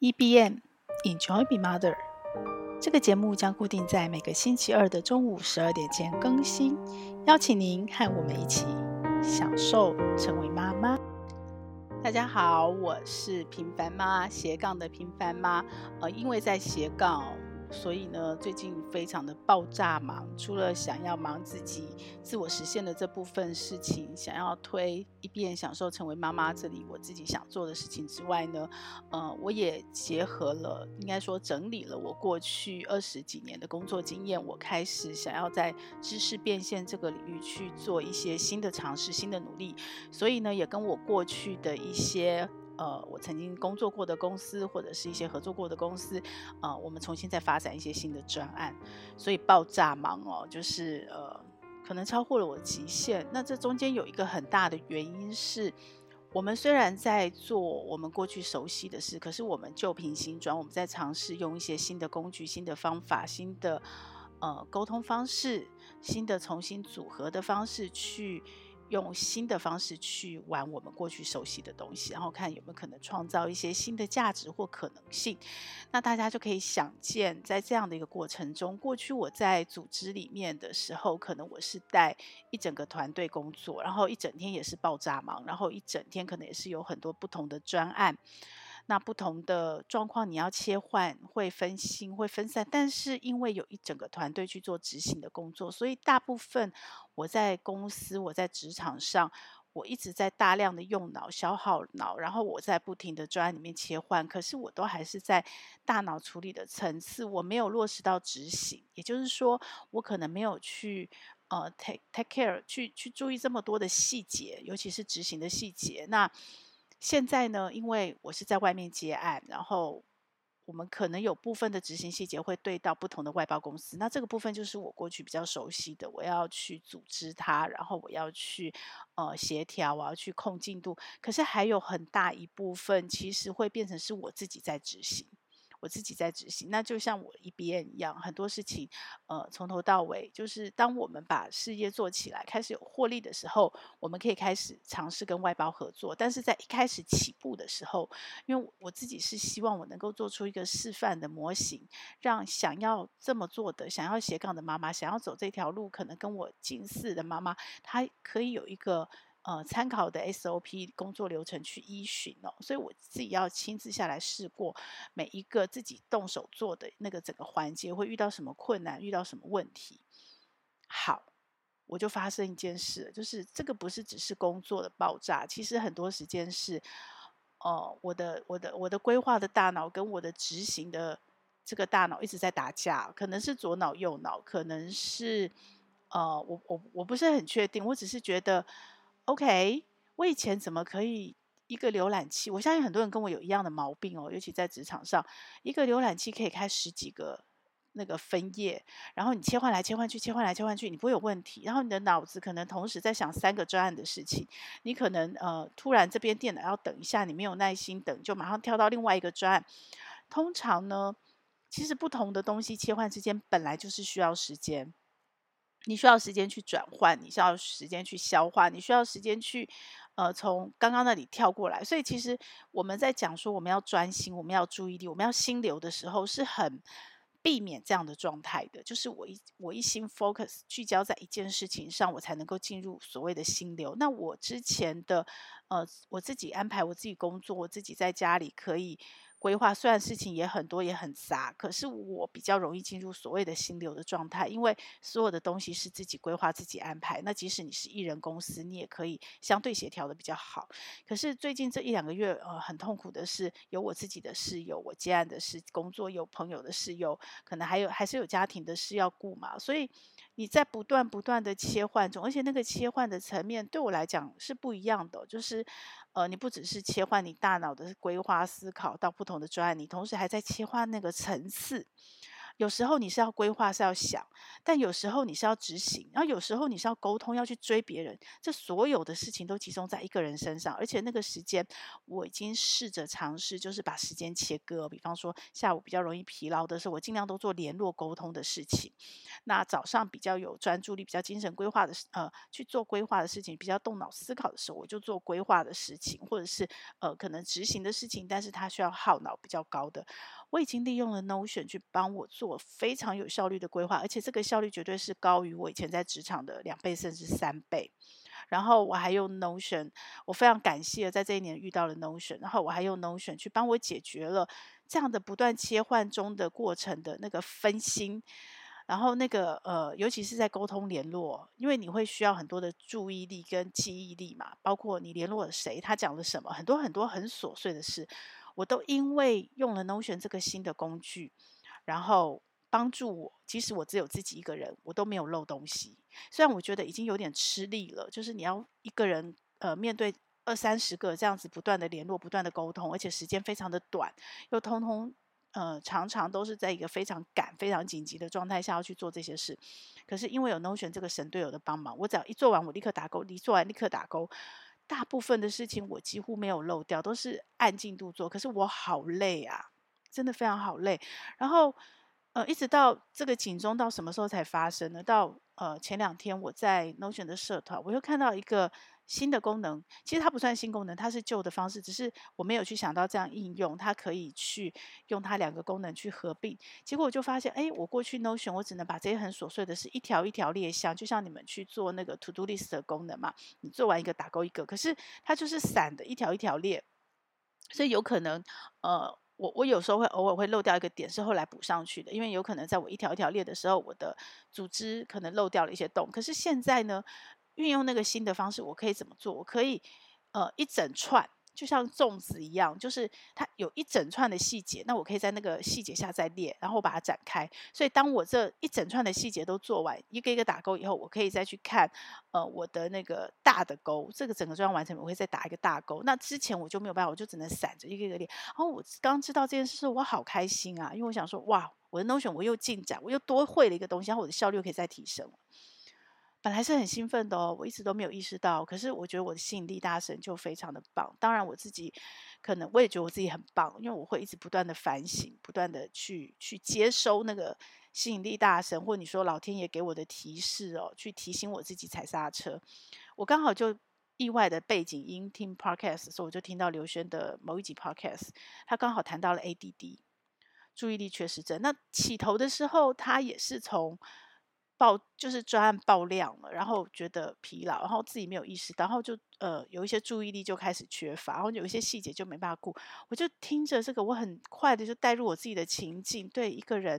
EBM Enjoy Be Mother，这个节目将固定在每个星期二的中午十二点前更新，邀请您和我们一起享受成为妈妈。大家好，我是平凡妈斜杠的平凡妈，呃，因为在斜杠。所以呢，最近非常的爆炸忙，除了想要忙自己自我实现的这部分事情，想要推一边享受成为妈妈这里我自己想做的事情之外呢，呃，我也结合了，应该说整理了我过去二十几年的工作经验，我开始想要在知识变现这个领域去做一些新的尝试、新的努力，所以呢，也跟我过去的一些。呃，我曾经工作过的公司，或者是一些合作过的公司，呃，我们重新再发展一些新的专案，所以爆炸忙哦，就是呃，可能超过了我的极限。那这中间有一个很大的原因是，我们虽然在做我们过去熟悉的事，可是我们旧瓶新装，我们在尝试用一些新的工具、新的方法、新的呃沟通方式、新的重新组合的方式去。用新的方式去玩我们过去熟悉的东西，然后看有没有可能创造一些新的价值或可能性。那大家就可以想见，在这样的一个过程中，过去我在组织里面的时候，可能我是带一整个团队工作，然后一整天也是爆炸忙，然后一整天可能也是有很多不同的专案。那不同的状况，你要切换，会分心，会分散。但是因为有一整个团队去做执行的工作，所以大部分我在公司，我在职场上，我一直在大量的用脑、消耗脑，然后我在不停的专案里面切换。可是我都还是在大脑处理的层次，我没有落实到执行。也就是说，我可能没有去呃 take take care，去去注意这么多的细节，尤其是执行的细节。那现在呢，因为我是在外面接案，然后我们可能有部分的执行细节会对到不同的外包公司，那这个部分就是我过去比较熟悉的，我要去组织它，然后我要去呃协调，我要去控进度。可是还有很大一部分其实会变成是我自己在执行。我自己在执行，那就像我 EBM 一样，很多事情，呃，从头到尾，就是当我们把事业做起来，开始有获利的时候，我们可以开始尝试跟外包合作。但是在一开始起步的时候，因为我自己是希望我能够做出一个示范的模型，让想要这么做的、想要斜杠的妈妈，想要走这条路，可能跟我近似的妈妈，她可以有一个。呃，参考的 SOP 工作流程去依循哦，所以我自己要亲自下来试过每一个自己动手做的那个整个环节会遇到什么困难，遇到什么问题。好，我就发生一件事，就是这个不是只是工作的爆炸，其实很多时间是，哦、我的我的我的规划的大脑跟我的执行的这个大脑一直在打架，可能是左脑右脑，可能是呃，我我我不是很确定，我只是觉得。OK，我以前怎么可以一个浏览器？我相信很多人跟我有一样的毛病哦，尤其在职场上，一个浏览器可以开十几个那个分页，然后你切换来切换去，切换来切换去，你不会有问题。然后你的脑子可能同时在想三个专案的事情，你可能呃突然这边电脑要等一下，你没有耐心等，就马上跳到另外一个专案。通常呢，其实不同的东西切换之间本来就是需要时间。你需要时间去转换，你需要时间去消化，你需要时间去，呃，从刚刚那里跳过来。所以其实我们在讲说我们要专心，我们要注意力，我们要心流的时候，是很避免这样的状态的。就是我一我一心 focus 聚焦在一件事情上，我才能够进入所谓的心流。那我之前的，呃，我自己安排我自己工作，我自己在家里可以。规划虽然事情也很多也很杂，可是我比较容易进入所谓的心流的状态，因为所有的东西是自己规划、自己安排。那即使你是艺人公司，你也可以相对协调的比较好。可是最近这一两个月，呃，很痛苦的是，有我自己的事，有我接案的事，工作有朋友的事，有可能还有还是有家庭的事要顾嘛，所以。你在不断不断的切换中，而且那个切换的层面对我来讲是不一样的。就是，呃，你不只是切换你大脑的规划思考到不同的专案，你同时还在切换那个层次。有时候你是要规划，是要想，但有时候你是要执行，然后有时候你是要沟通，要去追别人。这所有的事情都集中在一个人身上，而且那个时间，我已经试着尝试，就是把时间切割。比方说下午比较容易疲劳的时候，我尽量都做联络沟通的事情。那早上比较有专注力、比较精神规划的，呃，去做规划的事情，比较动脑思考的时候，我就做规划的事情，或者是呃可能执行的事情，但是它需要耗脑比较高的。我已经利用了 Notion 去帮我做非常有效率的规划，而且这个效率绝对是高于我以前在职场的两倍甚至三倍。然后我还用 Notion，我非常感谢在这一年遇到了 Notion，然后我还用 Notion 去帮我解决了这样的不断切换中的过程的那个分心，然后那个呃，尤其是在沟通联络，因为你会需要很多的注意力跟记忆力嘛，包括你联络了谁，他讲了什么，很多很多很琐碎的事。我都因为用了 Notion 这个新的工具，然后帮助我，即使我只有自己一个人，我都没有漏东西。虽然我觉得已经有点吃力了，就是你要一个人呃面对二三十个这样子不断的联络、不断的沟通，而且时间非常的短，又通通呃常常都是在一个非常赶、非常紧急的状态下要去做这些事。可是因为有 Notion 这个神队友的帮忙，我只要一做完，我立刻打勾；一做完，立刻打勾。大部分的事情我几乎没有漏掉，都是按进度做。可是我好累啊，真的非常好累。然后，呃，一直到这个警钟到什么时候才发生呢？到呃前两天我在 Notion 的社团，我又看到一个。新的功能，其实它不算新功能，它是旧的方式，只是我没有去想到这样应用，它可以去用它两个功能去合并。结果我就发现，哎，我过去 Notion 我只能把这些很琐碎的事一条一条列项，就像你们去做那个 To Do List 的功能嘛，你做完一个打勾一个，可是它就是散的，一条一条列，所以有可能，呃，我我有时候会偶尔会漏掉一个点，是后来补上去的，因为有可能在我一条一条列的时候，我的组织可能漏掉了一些洞，可是现在呢？运用那个新的方式，我可以怎么做？我可以，呃，一整串，就像粽子一样，就是它有一整串的细节，那我可以在那个细节下再列，然后我把它展开。所以，当我这一整串的细节都做完，一个一个打勾以后，我可以再去看，呃，我的那个大的勾，这个整个专案完成，我会再打一个大勾。那之前我就没有办法，我就只能散着一个一个列。然后我刚知道这件事，我好开心啊，因为我想说，哇，我的 Notion 我又进展，我又多会了一个东西，然后我的效率又可以再提升。本来是很兴奋的哦，我一直都没有意识到。可是我觉得我的吸引力大神就非常的棒。当然我自己可能我也觉得我自己很棒，因为我会一直不断的反省，不断的去去接收那个吸引力大神，或你说老天爷给我的提示哦，去提醒我自己踩刹车。我刚好就意外的背景音听 podcast，所以我就听到刘轩的某一集 podcast，他刚好谈到了 ADD，注意力缺失症。那起头的时候，他也是从。爆就是专案爆量了，然后觉得疲劳，然后自己没有意识，然后就呃有一些注意力就开始缺乏，然后有一些细节就没办法顾。我就听着这个，我很快的就带入我自己的情境，对一个人，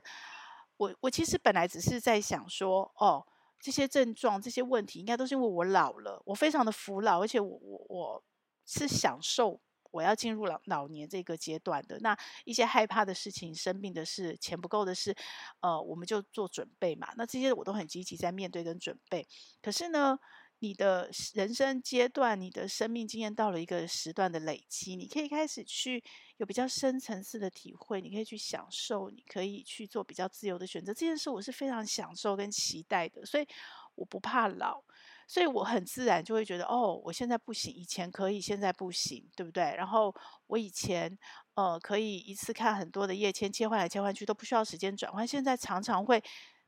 我我其实本来只是在想说，哦，这些症状、这些问题，应该都是因为我老了，我非常的服老，而且我我我是享受。我要进入老老年这个阶段的那一些害怕的事情、生病的事、钱不够的事，呃，我们就做准备嘛。那这些我都很积极在面对跟准备。可是呢，你的人生阶段、你的生命经验到了一个时段的累积，你可以开始去有比较深层次的体会，你可以去享受，你可以去做比较自由的选择。这件事我是非常享受跟期待的，所以我不怕老。所以我很自然就会觉得，哦，我现在不行，以前可以，现在不行，对不对？然后我以前呃可以一次看很多的页签，切换来切换去都不需要时间转换，现在常常会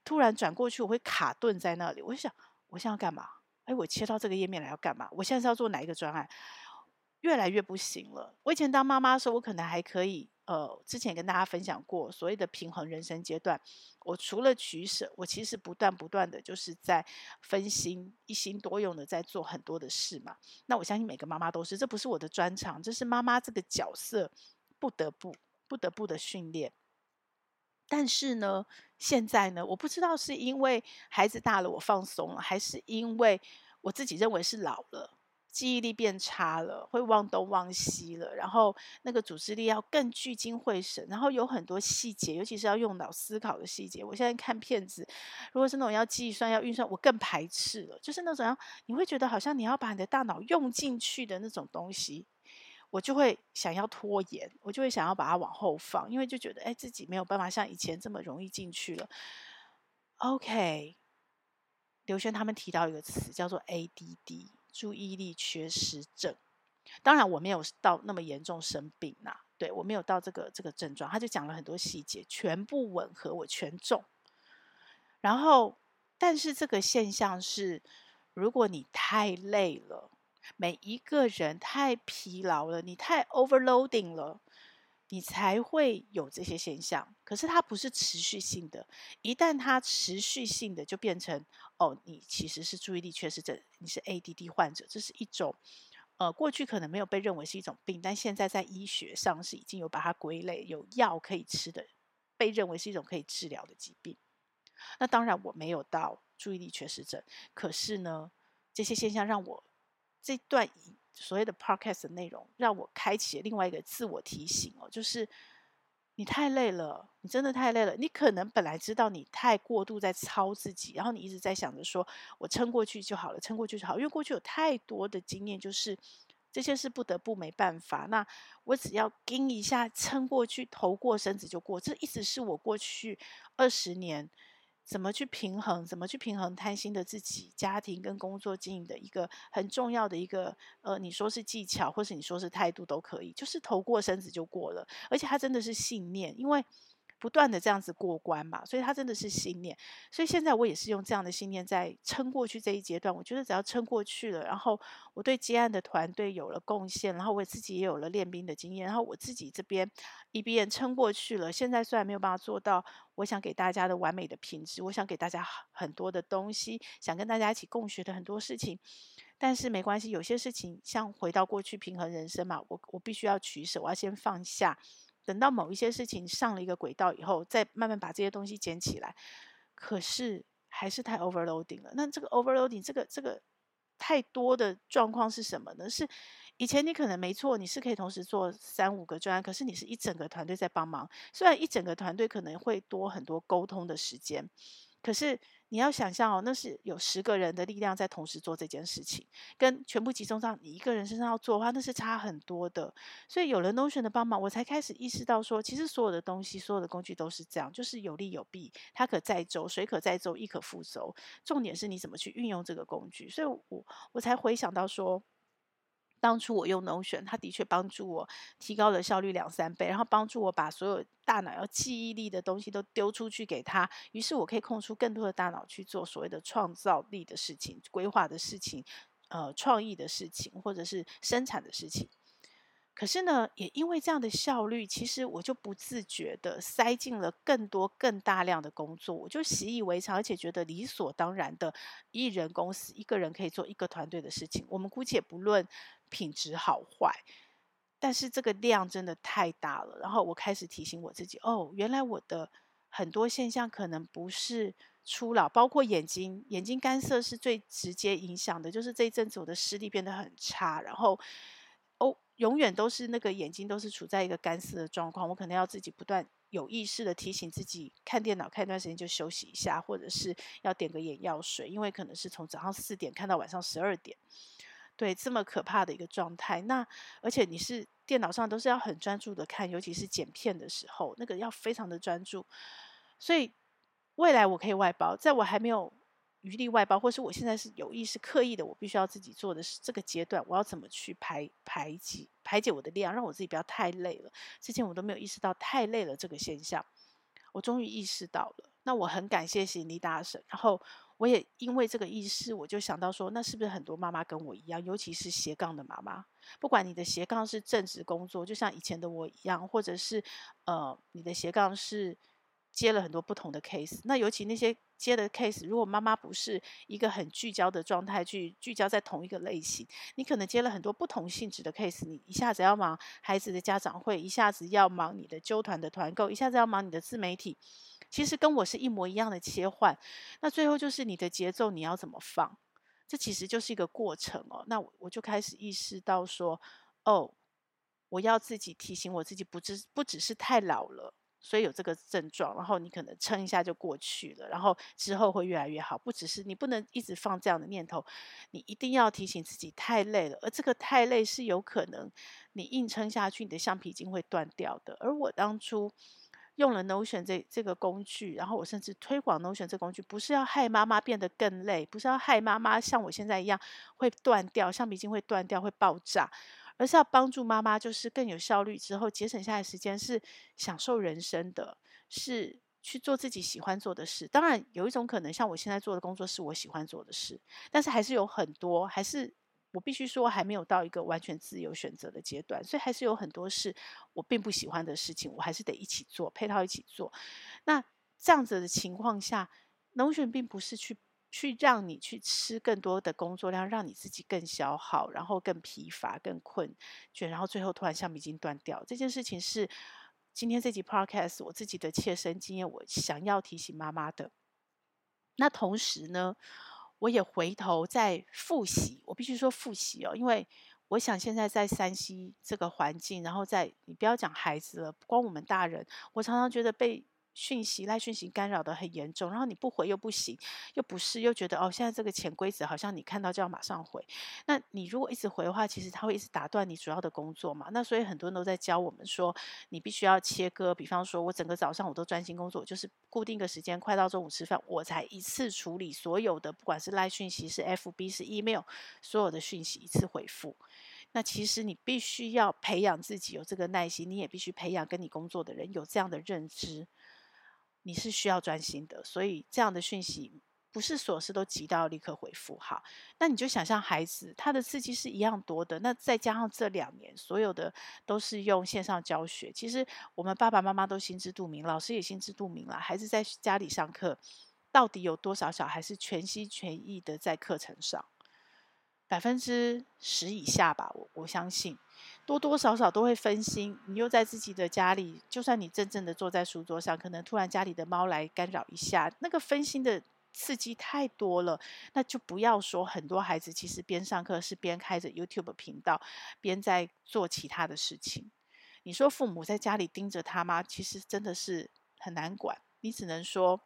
突然转过去，我会卡顿在那里。我想，我现在要干嘛？哎，我切到这个页面来要干嘛？我现在是要做哪一个专案？越来越不行了。我以前当妈妈的时候，我可能还可以。呃，之前跟大家分享过所谓的平衡人生阶段，我除了取舍，我其实不断不断的就是在分心，一心多用的在做很多的事嘛。那我相信每个妈妈都是，这不是我的专长，这是妈妈这个角色不得不不得不的训练。但是呢，现在呢，我不知道是因为孩子大了我放松了，还是因为我自己认为是老了。记忆力变差了，会忘东忘西了，然后那个组织力要更聚精会神，然后有很多细节，尤其是要用脑思考的细节。我现在看片子，如果是那种要计算、要运算，我更排斥了。就是那种要你会觉得好像你要把你的大脑用进去的那种东西，我就会想要拖延，我就会想要把它往后放，因为就觉得哎，自己没有办法像以前这么容易进去了。OK，刘轩他们提到一个词叫做 ADD，注意力缺失症。当然我没有到那么严重生病呐、对，我没有到这个这个症状。他就讲了很多细节，全部吻合，我全中。然后，但是这个现象是，如果你太累了。每一个人太疲劳了，你太 overloading 了，你才会有这些现象。可是它不是持续性的，一旦它持续性的，就变成哦，你其实是注意力缺失症，你是 ADD 患者，这是一种呃，过去可能没有被认为是一种病，但现在在医学上是已经有把它归类，有药可以吃的，被认为是一种可以治疗的疾病。那当然我没有到注意力缺失症，可是呢，这些现象让我。这段所谓的 podcast 的内容，让我开启了另外一个自我提醒哦，就是你太累了，你真的太累了。你可能本来知道你太过度在操自己，然后你一直在想着说我撑过去就好了，撑过去就好，因为过去有太多的经验，就是这些事不得不没办法。那我只要撑一下，撑过去，头过身子就过。这一直是我过去二十年。怎么去平衡？怎么去平衡贪心的自己、家庭跟工作经营的一个很重要的一个呃，你说是技巧，或是你说是态度都可以，就是头过身子就过了，而且它真的是信念，因为。不断的这样子过关嘛，所以他真的是信念。所以现在我也是用这样的信念在撑过去这一阶段。我觉得只要撑过去了，然后我对接案的团队有了贡献，然后我自己也有了练兵的经验，然后我自己这边一边撑过去了。现在虽然没有办法做到我想给大家的完美的品质，我想给大家很多的东西，想跟大家一起共学的很多事情，但是没关系，有些事情像回到过去平衡人生嘛，我我必须要取舍，我要先放下。等到某一些事情上了一个轨道以后，再慢慢把这些东西捡起来。可是还是太 overloading 了。那这个 overloading，这个这个太多的状况是什么呢？是以前你可能没错，你是可以同时做三五个专案，可是你是一整个团队在帮忙。虽然一整个团队可能会多很多沟通的时间，可是。你要想象哦，那是有十个人的力量在同时做这件事情，跟全部集中到你一个人身上要做的话，那是差很多的。所以有了 Notion 的帮忙，我才开始意识到说，其实所有的东西、所有的工具都是这样，就是有利有弊，它可载舟，水可载舟，亦可覆舟。重点是你怎么去运用这个工具。所以我我才回想到说。当初我用 Notion，它的确帮助我提高了效率两三倍，然后帮助我把所有大脑要记忆力的东西都丢出去给他，于是我可以空出更多的大脑去做所谓的创造力的事情、规划的事情、呃创意的事情，或者是生产的事情。可是呢，也因为这样的效率，其实我就不自觉地塞进了更多、更大量的工作，我就习以为常，而且觉得理所当然的，一人公司一个人可以做一个团队的事情。我们姑且不论品质好坏，但是这个量真的太大了。然后我开始提醒我自己，哦，原来我的很多现象可能不是初老，包括眼睛，眼睛干涩是最直接影响的，就是这一阵子我的视力变得很差，然后哦。永远都是那个眼睛都是处在一个干涩的状况，我可能要自己不断有意识的提醒自己，看电脑看一段时间就休息一下，或者是要点个眼药水，因为可能是从早上四点看到晚上十二点，对，这么可怕的一个状态。那而且你是电脑上都是要很专注的看，尤其是剪片的时候，那个要非常的专注。所以未来我可以外包，在我还没有。余力外包，或是我现在是有意识、刻意的，我必须要自己做的是这个阶段，我要怎么去排排解排解我的量，让我自己不要太累了。之前我都没有意识到太累了这个现象，我终于意识到了。那我很感谢心理大神，然后我也因为这个意思，我就想到说，那是不是很多妈妈跟我一样，尤其是斜杠的妈妈，不管你的斜杠是正职工作，就像以前的我一样，或者是呃，你的斜杠是。接了很多不同的 case，那尤其那些接的 case，如果妈妈不是一个很聚焦的状态，去聚焦在同一个类型，你可能接了很多不同性质的 case，你一下子要忙孩子的家长会，一下子要忙你的揪团的团购，一下子要忙你的自媒体，其实跟我是一模一样的切换，那最后就是你的节奏你要怎么放，这其实就是一个过程哦。那我就开始意识到说，哦，我要自己提醒我自己，不只不只是太老了。所以有这个症状，然后你可能撑一下就过去了，然后之后会越来越好。不只是你不能一直放这样的念头，你一定要提醒自己太累了，而这个太累是有可能你硬撑下去，你的橡皮筋会断掉的。而我当初用了 Notion 这这个工具，然后我甚至推广 Notion 这工具，不是要害妈妈变得更累，不是要害妈妈像我现在一样会断掉，橡皮筋会断掉，会爆炸。而是要帮助妈妈，就是更有效率，之后节省下来时间，是享受人生的，是去做自己喜欢做的事。当然，有一种可能，像我现在做的工作是我喜欢做的事，但是还是有很多，还是我必须说还没有到一个完全自由选择的阶段，所以还是有很多事我并不喜欢的事情，我还是得一起做，配套一起做。那这样子的情况下能选并不是去。去让你去吃更多的工作量，让你自己更消耗，然后更疲乏、更困倦，然后最后突然橡皮筋断掉。这件事情是今天这集 podcast 我自己的切身经验，我想要提醒妈妈的。那同时呢，我也回头在复习，我必须说复习哦，因为我想现在在山西这个环境，然后在你不要讲孩子了，不光我们大人，我常常觉得被。讯息赖讯息干扰得很严重，然后你不回又不行，又不是又觉得哦，现在这个潜规则好像你看到就要马上回。那你如果一直回的话，其实它会一直打断你主要的工作嘛。那所以很多人都在教我们说，你必须要切割。比方说，我整个早上我都专心工作，就是固定个时间，快到中午吃饭，我才一次处理所有的，不管是赖讯息、是 FB、是 email，所有的讯息一次回复。那其实你必须要培养自己有这个耐心，你也必须培养跟你工作的人有这样的认知。你是需要专心的，所以这样的讯息不是所有事都急到立刻回复。哈，那你就想象孩子他的刺激是一样多的，那再加上这两年所有的都是用线上教学，其实我们爸爸妈妈都心知肚明，老师也心知肚明了。孩子在家里上课，到底有多少小孩是全心全意的在课程上？百分之十以下吧，我我相信。多多少少都会分心，你又在自己的家里，就算你真正的坐在书桌上，可能突然家里的猫来干扰一下，那个分心的刺激太多了，那就不要说很多孩子其实边上课是边开着 YouTube 频道，边在做其他的事情。你说父母在家里盯着他吗？其实真的是很难管，你只能说。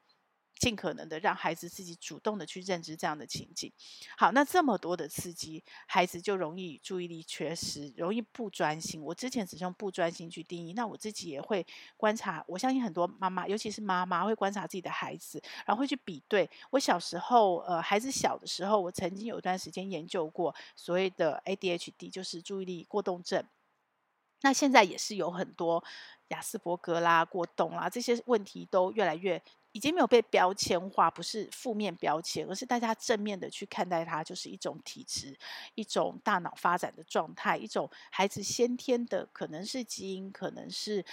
尽可能的让孩子自己主动的去认知这样的情景。好，那这么多的刺激，孩子就容易注意力缺失，容易不专心。我之前只用不专心去定义，那我自己也会观察。我相信很多妈妈，尤其是妈妈，会观察自己的孩子，然后会去比对。我小时候，呃，孩子小的时候，我曾经有一段时间研究过所谓的 ADHD，就是注意力过动症。那现在也是有很多亚斯伯格啦、过动啦这些问题都越来越。已经没有被标签化，不是负面标签，而是大家正面的去看待它，就是一种体质，一种大脑发展的状态，一种孩子先天的，可能是基因，可能是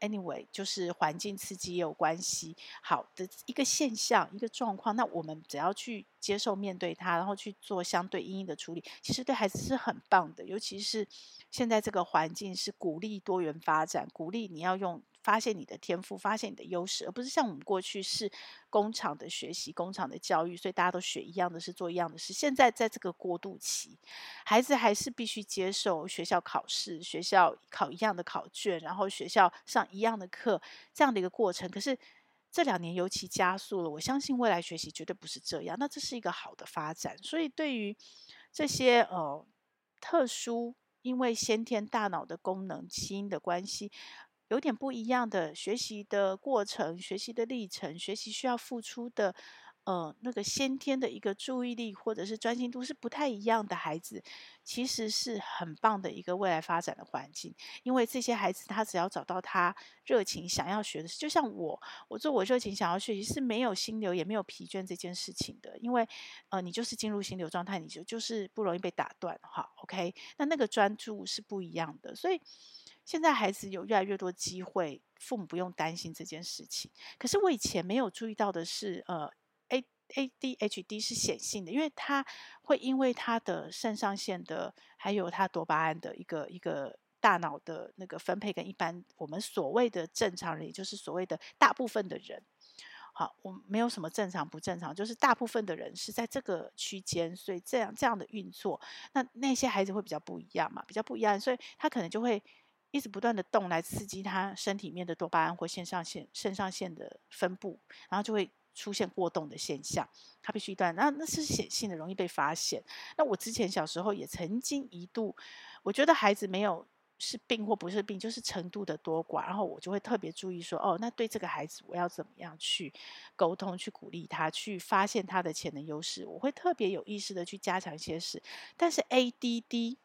anyway，就是环境刺激也有关系。好的一个现象，一个状况，那我们只要去接受、面对它，然后去做相对应的处理，其实对孩子是很棒的。尤其是现在这个环境是鼓励多元发展，鼓励你要用。发现你的天赋，发现你的优势，而不是像我们过去是工厂的学习、工厂的教育，所以大家都学一样的事、做一样的事。现在在这个过渡期，孩子还是必须接受学校考试、学校考一样的考卷，然后学校上一样的课这样的一个过程。可是这两年尤其加速了，我相信未来学习绝对不是这样。那这是一个好的发展。所以对于这些呃特殊，因为先天大脑的功能、基因的关系。有点不一样的学习的过程，学习的历程，学习需要付出的，呃，那个先天的一个注意力或者是专心度是不太一样的孩子，其实是很棒的一个未来发展的环境。因为这些孩子他只要找到他热情想要学的，就像我，我做我热情想要学习是没有心流也没有疲倦这件事情的。因为呃，你就是进入心流状态，你就就是不容易被打断。哈，OK，那那个专注是不一样的，所以。现在孩子有越来越多机会，父母不用担心这件事情。可是我以前没有注意到的是，呃，A A D H D 是显性的，因为他会因为他的肾上腺的，还有他多巴胺的一个一个大脑的那个分配，跟一般我们所谓的正常人，也就是所谓的大部分的人，好，我没有什么正常不正常，就是大部分的人是在这个区间，所以这样这样的运作，那那些孩子会比较不一样嘛，比较不一样，所以他可能就会。一直不断的动来刺激他身体里面的多巴胺或肾上腺肾上腺的分布，然后就会出现过动的现象。他必须一段，那那是显性的，容易被发现。那我之前小时候也曾经一度，我觉得孩子没有。是病或不是病，就是程度的多寡，然后我就会特别注意说，哦，那对这个孩子，我要怎么样去沟通、去鼓励他、去发现他的潜能优势，我会特别有意识的去加强一些事。但是 ADD，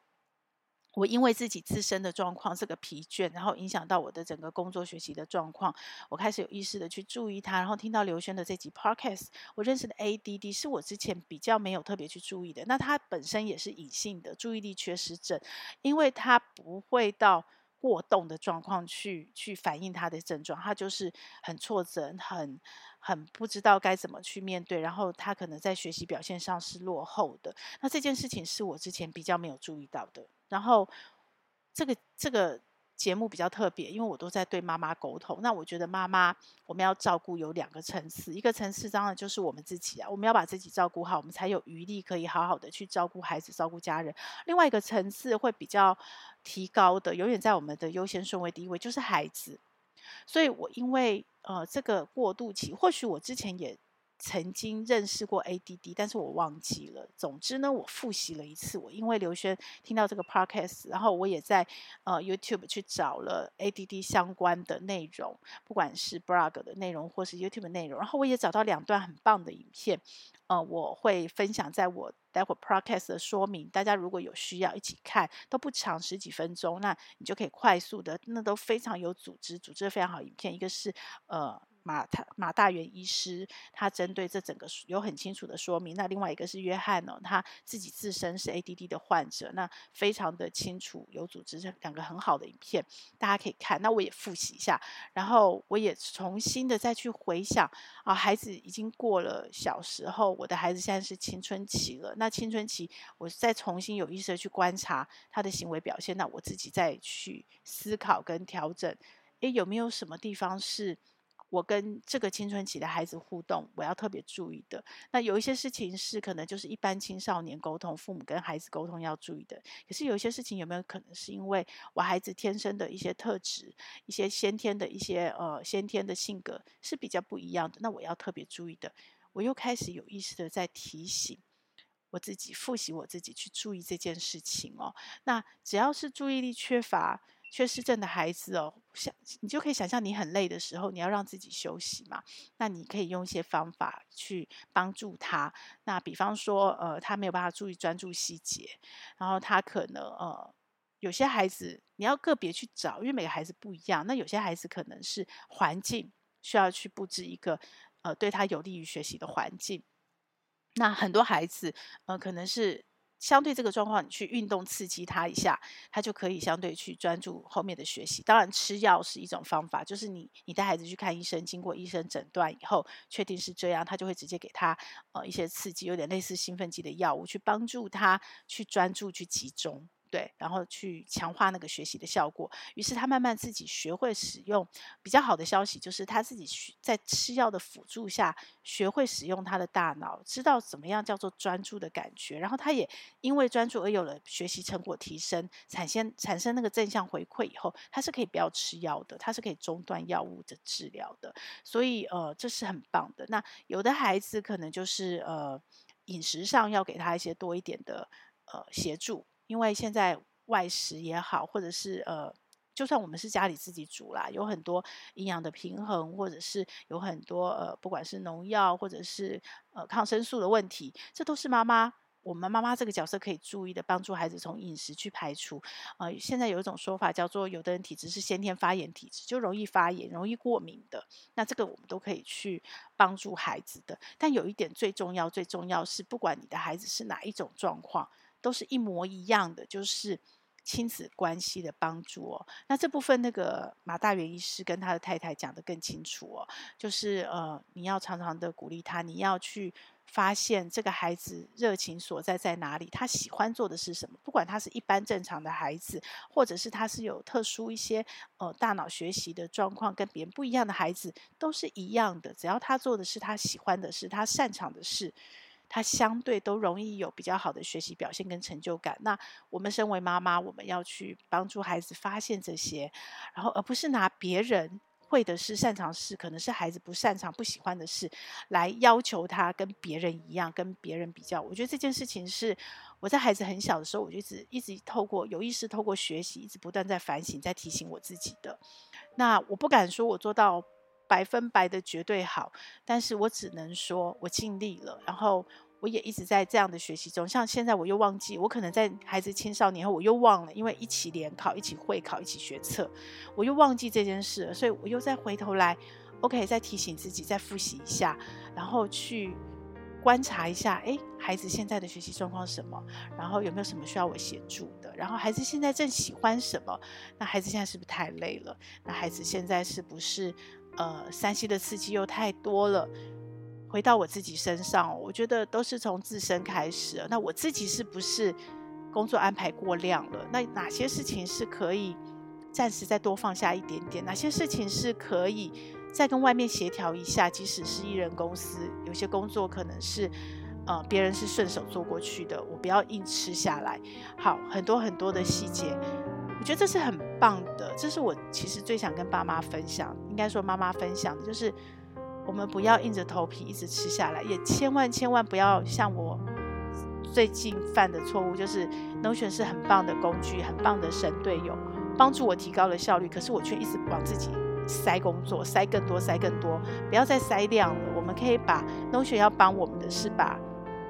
我因为自己自身的状况，这个疲倦，然后影响到我的整个工作学习的状况，我开始有意识的去注意它，然后听到刘轩的这集 Podcast，我认识的 ADD 是我之前比较没有特别去注意的。那他本身也是隐性的注意力缺失症，因为他不会到过动的状况去去反映他的症状，他就是很挫折，很很不知道该怎么去面对，然后他可能在学习表现上是落后的。那这件事情是我之前比较没有注意到的。然后，这个这个节目比较特别，因为我都在对妈妈沟通。那我觉得妈妈我们要照顾有两个层次，一个层次当然就是我们自己啊，我们要把自己照顾好，我们才有余力可以好好的去照顾孩子、照顾家人。另外一个层次会比较提高的，永远在我们的优先顺位第一位就是孩子。所以我因为呃这个过渡期，或许我之前也。曾经认识过 ADD，但是我忘记了。总之呢，我复习了一次。我因为刘轩听到这个 podcast，然后我也在呃 YouTube 去找了 ADD 相关的内容，不管是 blog 的内容或是 YouTube 的内容。然后我也找到两段很棒的影片，呃，我会分享在我待会 podcast 的说明。大家如果有需要一起看，都不长，十几分钟，那你就可以快速的，那都非常有组织，组织的非常好。影片一个是呃。马他马大元医师，他针对这整个有很清楚的说明。那另外一个是约翰呢，他自己自身是 ADD 的患者，那非常的清楚有组织，这两个很好的影片，大家可以看。那我也复习一下，然后我也重新的再去回想啊，孩子已经过了小时候，我的孩子现在是青春期了。那青春期，我再重新有意识的去观察他的行为表现，那我自己再去思考跟调整，诶，有没有什么地方是？我跟这个青春期的孩子互动，我要特别注意的。那有一些事情是可能就是一般青少年沟通，父母跟孩子沟通要注意的。可是有一些事情有没有可能是因为我孩子天生的一些特质，一些先天的一些呃先天的性格是比较不一样的？那我要特别注意的。我又开始有意识的在提醒我自己，复习我自己去注意这件事情哦。那只要是注意力缺乏。缺失症的孩子哦，想你就可以想象，你很累的时候，你要让自己休息嘛。那你可以用一些方法去帮助他。那比方说，呃，他没有办法注意专注细节，然后他可能呃，有些孩子你要个别去找，因为每个孩子不一样。那有些孩子可能是环境需要去布置一个呃，对他有利于学习的环境。那很多孩子呃，可能是。相对这个状况，你去运动刺激他一下，他就可以相对去专注后面的学习。当然，吃药是一种方法，就是你你带孩子去看医生，经过医生诊断以后，确定是这样，他就会直接给他呃一些刺激，有点类似兴奋剂的药物，去帮助他去专注去集中。对，然后去强化那个学习的效果。于是他慢慢自己学会使用。比较好的消息就是他自己在吃药的辅助下，学会使用他的大脑，知道怎么样叫做专注的感觉。然后他也因为专注而有了学习成果提升，产生产生那个正向回馈以后，他是可以不要吃药的，他是可以中断药物的治疗的。所以呃，这是很棒的。那有的孩子可能就是呃饮食上要给他一些多一点的呃协助。因为现在外食也好，或者是呃，就算我们是家里自己煮啦，有很多营养的平衡，或者是有很多呃，不管是农药或者是呃抗生素的问题，这都是妈妈我们妈妈这个角色可以注意的，帮助孩子从饮食去排除。呃，现在有一种说法叫做，有的人体质是先天发炎体质，就容易发炎、容易过敏的。那这个我们都可以去帮助孩子的。但有一点最重要，最重要是，不管你的孩子是哪一种状况。都是一模一样的，就是亲子关系的帮助哦。那这部分那个马大元医师跟他的太太讲得更清楚哦，就是呃，你要常常的鼓励他，你要去发现这个孩子热情所在在哪里，他喜欢做的是什么。不管他是一般正常的孩子，或者是他是有特殊一些呃大脑学习的状况，跟别人不一样的孩子，都是一样的。只要他做的是他喜欢的事，他擅长的事。他相对都容易有比较好的学习表现跟成就感。那我们身为妈妈，我们要去帮助孩子发现这些，然后而不是拿别人会的事、擅长事，可能是孩子不擅长、不喜欢的事，来要求他跟别人一样，跟别人比较。我觉得这件事情是我在孩子很小的时候，我就一直一直透过有意识、透过学习，一直不断在反省、在提醒我自己的。那我不敢说我做到百分百的绝对好，但是我只能说我尽力了，然后。我也一直在这样的学习中，像现在我又忘记，我可能在孩子青少年后我又忘了，因为一起联考、一起会考、一起学测，我又忘记这件事了，所以我又再回头来，OK，再提醒自己，再复习一下，然后去观察一下，诶，孩子现在的学习状况是什么？然后有没有什么需要我协助的？然后孩子现在正喜欢什么？那孩子现在是不是太累了？那孩子现在是不是呃山西的刺激又太多了？回到我自己身上，我觉得都是从自身开始。那我自己是不是工作安排过量了？那哪些事情是可以暂时再多放下一点点？哪些事情是可以再跟外面协调一下？即使是艺人公司，有些工作可能是呃别人是顺手做过去的，我不要硬吃下来。好，很多很多的细节，我觉得这是很棒的。这是我其实最想跟爸妈分享，应该说妈妈分享的就是。我们不要硬着头皮一直吃下来，也千万千万不要像我最近犯的错误，就是 Notion 是很棒的工具，很棒的神队友，帮助我提高了效率。可是我却一直往自己塞工作，塞更多，塞更多。不要再塞量了。我们可以把 Notion 要帮我们的是把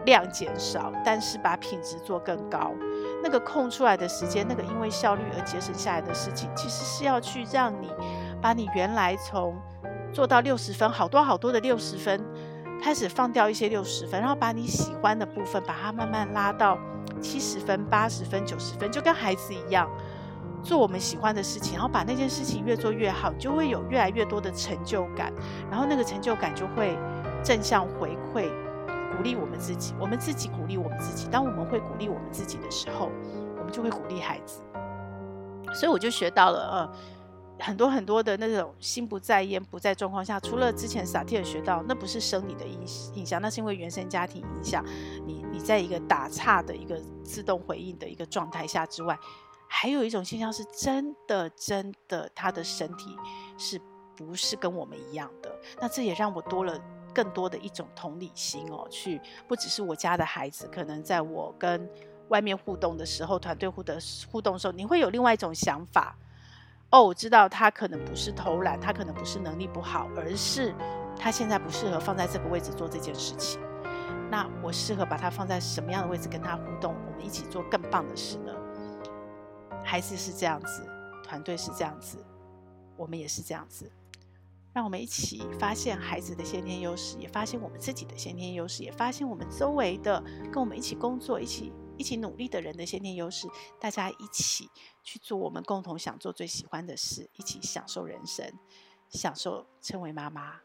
量减少，但是把品质做更高。那个空出来的时间，那个因为效率而节省下来的事情，其实是要去让你把你原来从做到六十分，好多好多的六十分，开始放掉一些六十分，然后把你喜欢的部分，把它慢慢拉到七十分、八十分、九十分，就跟孩子一样，做我们喜欢的事情，然后把那件事情越做越好，就会有越来越多的成就感，然后那个成就感就会正向回馈，鼓励我们自己，我们自己鼓励我们自己。当我们会鼓励我们自己的时候，我们就会鼓励孩子。所以我就学到了，呃。很多很多的那种心不在焉不在状况下，除了之前萨提尔学到，那不是生理的影影响，那是因为原生家庭影响。你你在一个打岔的一个自动回应的一个状态下之外，还有一种现象是真的真的，他的身体是不是跟我们一样的？那这也让我多了更多的一种同理心哦，去不只是我家的孩子，可能在我跟外面互动的时候，团队互的互动的时候，你会有另外一种想法。哦，我知道他可能不是偷懒，他可能不是能力不好，而是他现在不适合放在这个位置做这件事情。那我适合把他放在什么样的位置跟他互动？我们一起做更棒的事呢？孩子是这样子，团队是这样子，我们也是这样子。让我们一起发现孩子的先天优势，也发现我们自己的先天优势，也发现我们周围的跟我们一起工作、一起。一起努力的人的先天优势，大家一起去做我们共同想做、最喜欢的事，一起享受人生，享受成为妈妈。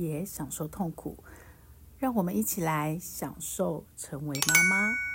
也享受痛苦，让我们一起来享受成为妈妈。